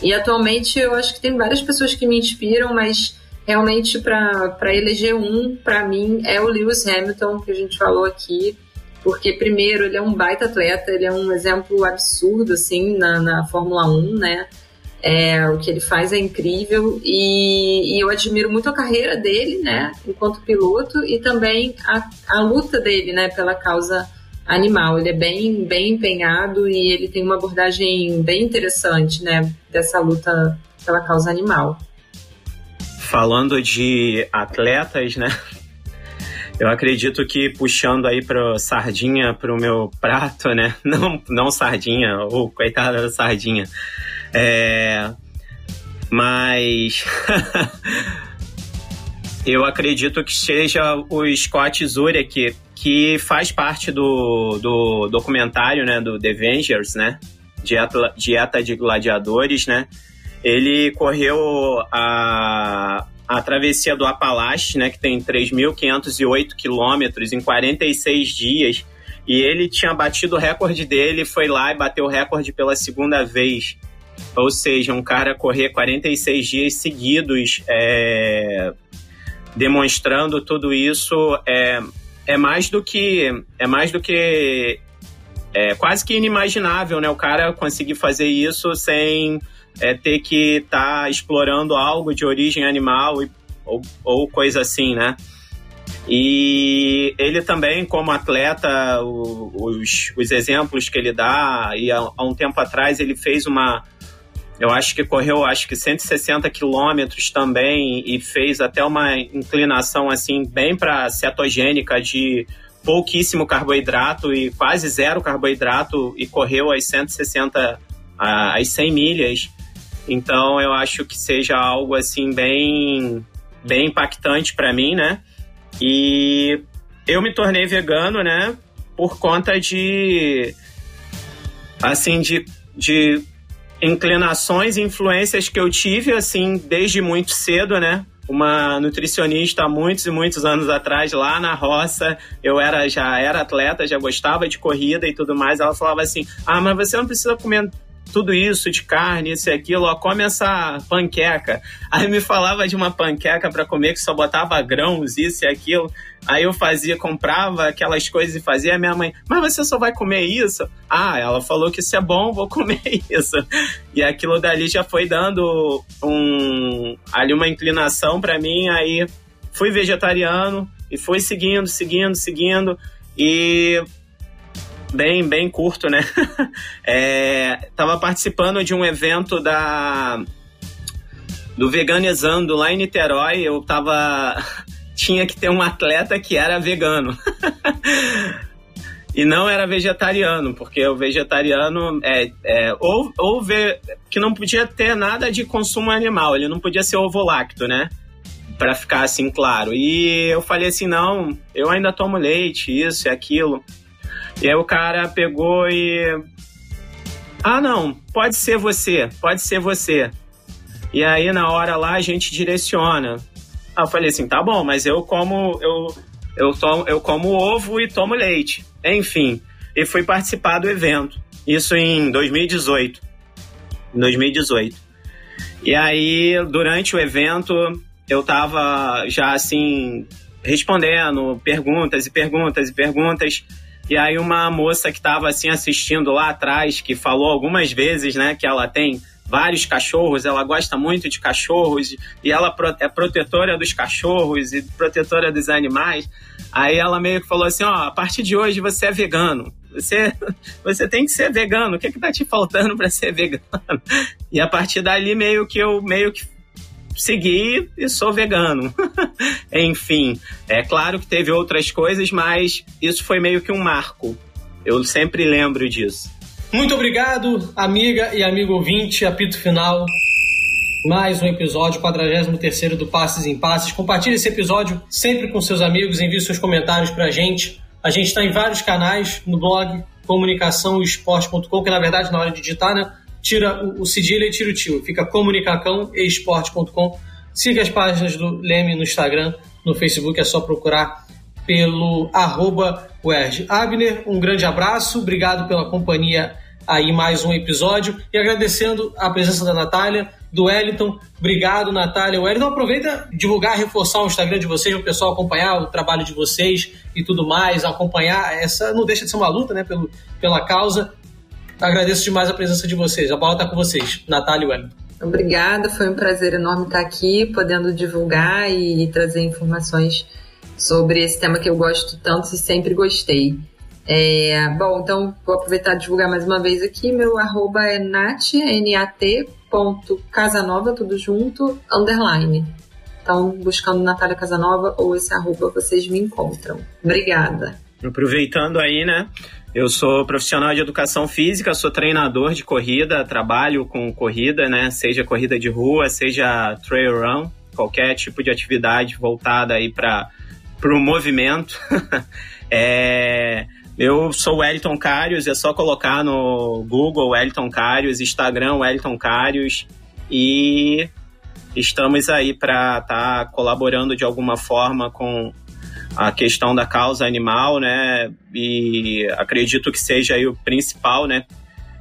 E atualmente eu acho que tem várias pessoas que me inspiram, mas realmente para eleger um, para mim, é o Lewis Hamilton, que a gente falou aqui, porque primeiro ele é um baita atleta, ele é um exemplo absurdo assim na, na Fórmula 1, né? É, o que ele faz é incrível e, e, eu admiro muito a carreira dele, né, enquanto piloto e também a, a luta dele, né, pela causa animal. Ele é bem, bem empenhado e ele tem uma abordagem bem interessante, né, dessa luta pela causa animal. Falando de atletas, né, eu acredito que puxando aí para sardinha para o meu prato, né? Não, não sardinha, ou coitada da sardinha. É, mas eu acredito que seja o Scott Zurek, que faz parte do, do documentário, né, do The Avengers, né? Dieta, Dieta de Gladiadores, né? Ele correu a, a travessia do Apalache, né, que tem 3.508 quilômetros em 46 dias, e ele tinha batido o recorde dele, foi lá e bateu o recorde pela segunda vez. Ou seja, um cara correr 46 dias seguidos, é, demonstrando tudo isso, é, é mais do que é mais do que é quase que inimaginável, né? O cara conseguir fazer isso sem é ter que estar tá explorando algo de origem animal e, ou, ou coisa assim, né? E ele também, como atleta, os, os exemplos que ele dá, e há, há, um tempo atrás ele fez uma. Eu acho que correu acho que 160 quilômetros também e fez até uma inclinação assim bem para cetogênica de pouquíssimo carboidrato e quase zero carboidrato e correu as 160 as 100 milhas então eu acho que seja algo assim bem bem impactante para mim, né? E eu me tornei vegano, né? Por conta de assim de, de inclinações e influências que eu tive assim desde muito cedo, né? Uma nutricionista muitos e muitos anos atrás lá na roça, eu era já era atleta, já gostava de corrida e tudo mais. Ela falava assim: "Ah, mas você não precisa comer tudo isso de carne, isso e aquilo, ó, come essa panqueca. Aí me falava de uma panqueca para comer que só botava grãos, isso e aquilo. Aí eu fazia, comprava aquelas coisas e fazia. A minha mãe, mas você só vai comer isso? Ah, ela falou que isso é bom, vou comer isso. E aquilo dali já foi dando um, ali uma inclinação para mim. Aí fui vegetariano e fui seguindo, seguindo, seguindo. E bem, bem curto, né? é, tava participando de um evento da do Veganizando lá em Niterói. Eu tava tinha que ter um atleta que era vegano. e não era vegetariano, porque o vegetariano é, é ou, ou ver, que não podia ter nada de consumo animal, ele não podia ser ovo-lacto, né? Para ficar assim claro. E eu falei assim: não, eu ainda tomo leite, isso e aquilo. E aí o cara pegou e. Ah, não, pode ser você, pode ser você. E aí na hora lá a gente direciona. Aí eu falei assim, tá bom, mas eu como eu eu tomo eu como ovo e tomo leite. Enfim, e fui participar do evento. Isso em 2018. Em 2018. E aí durante o evento eu tava já assim respondendo perguntas e perguntas e perguntas e aí uma moça que estava assim assistindo lá atrás, que falou algumas vezes, né, que ela tem vários cachorros, ela gosta muito de cachorros e ela é protetora dos cachorros e protetora dos animais. Aí ela meio que falou assim, ó, a partir de hoje você é vegano. Você, você tem que ser vegano. O que é que tá te faltando para ser vegano? E a partir dali meio que eu meio que segui e sou vegano. Enfim, é claro que teve outras coisas, mas isso foi meio que um marco. Eu sempre lembro disso. Muito obrigado, amiga e amigo ouvinte. Apito final. Mais um episódio, 43 do Passes em Passes. Compartilhe esse episódio sempre com seus amigos, envie seus comentários pra gente A gente está em vários canais no blog comunicaçãoesporte.com, que na verdade na hora de digitar, né, tira o, o cedilha e tira o tio. Fica comunicacãoesporte.com. Siga as páginas do Leme no Instagram, no Facebook, é só procurar pelo arroba Abner, um grande abraço, obrigado pela companhia aí mais um episódio e agradecendo a presença da Natália, do Wellington. Obrigado, Natália. Wellington, aproveita divulgar, reforçar o Instagram de vocês, o pessoal acompanhar o trabalho de vocês e tudo mais, acompanhar essa. Não deixa de ser uma luta, né, pelo, pela causa. Agradeço demais a presença de vocês. A bola está com vocês, Natália e Wellington. Obrigada, foi um prazer enorme estar aqui, podendo divulgar e trazer informações sobre esse tema que eu gosto tanto e sempre gostei. É, bom, então vou aproveitar e divulgar mais uma vez aqui. Meu arroba é nat, N-A-T, ponto Casanova, tudo junto, underline. Então, buscando Natália Casanova ou esse arroba, vocês me encontram. Obrigada. Aproveitando aí, né? Eu sou profissional de educação física, sou treinador de corrida, trabalho com corrida, né? Seja corrida de rua, seja trail run, qualquer tipo de atividade voltada aí para o movimento. é, eu sou Wellington Carius, é só colocar no Google Wellington Carius, Instagram Wellington Carius e estamos aí para estar tá colaborando de alguma forma com a questão da causa animal, né? E acredito que seja aí o principal, né?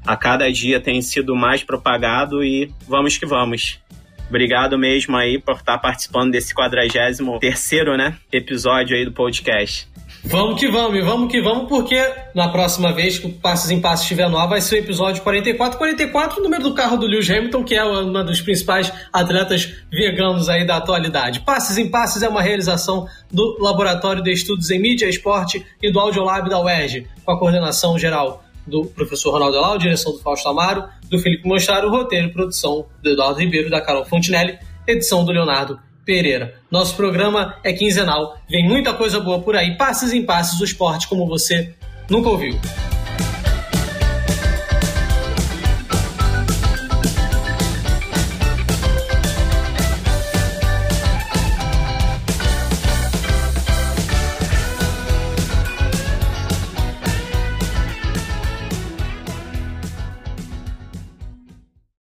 A cada dia tem sido mais propagado e vamos que vamos. Obrigado mesmo aí por estar tá participando desse 43 terceiro, né, episódio aí do podcast. Vamos que vamos, vamos que vamos, porque na próxima vez que o Passos em Passos estiver no ar, vai ser o episódio 44. 44, o número do carro do Lewis Hamilton, que é uma dos principais atletas veganos aí da atualidade. Passos em Passos é uma realização do Laboratório de Estudos em Mídia, Esporte e do Audiolab da UERJ, com a coordenação geral do professor Ronaldo Elau, direção do Fausto Amaro, do Felipe Moncharo, roteiro e produção do Eduardo Ribeiro, da Carol Fontinelli, edição do Leonardo Pereira. Nosso programa é quinzenal, vem muita coisa boa por aí, passes em passes, o esporte como você nunca ouviu.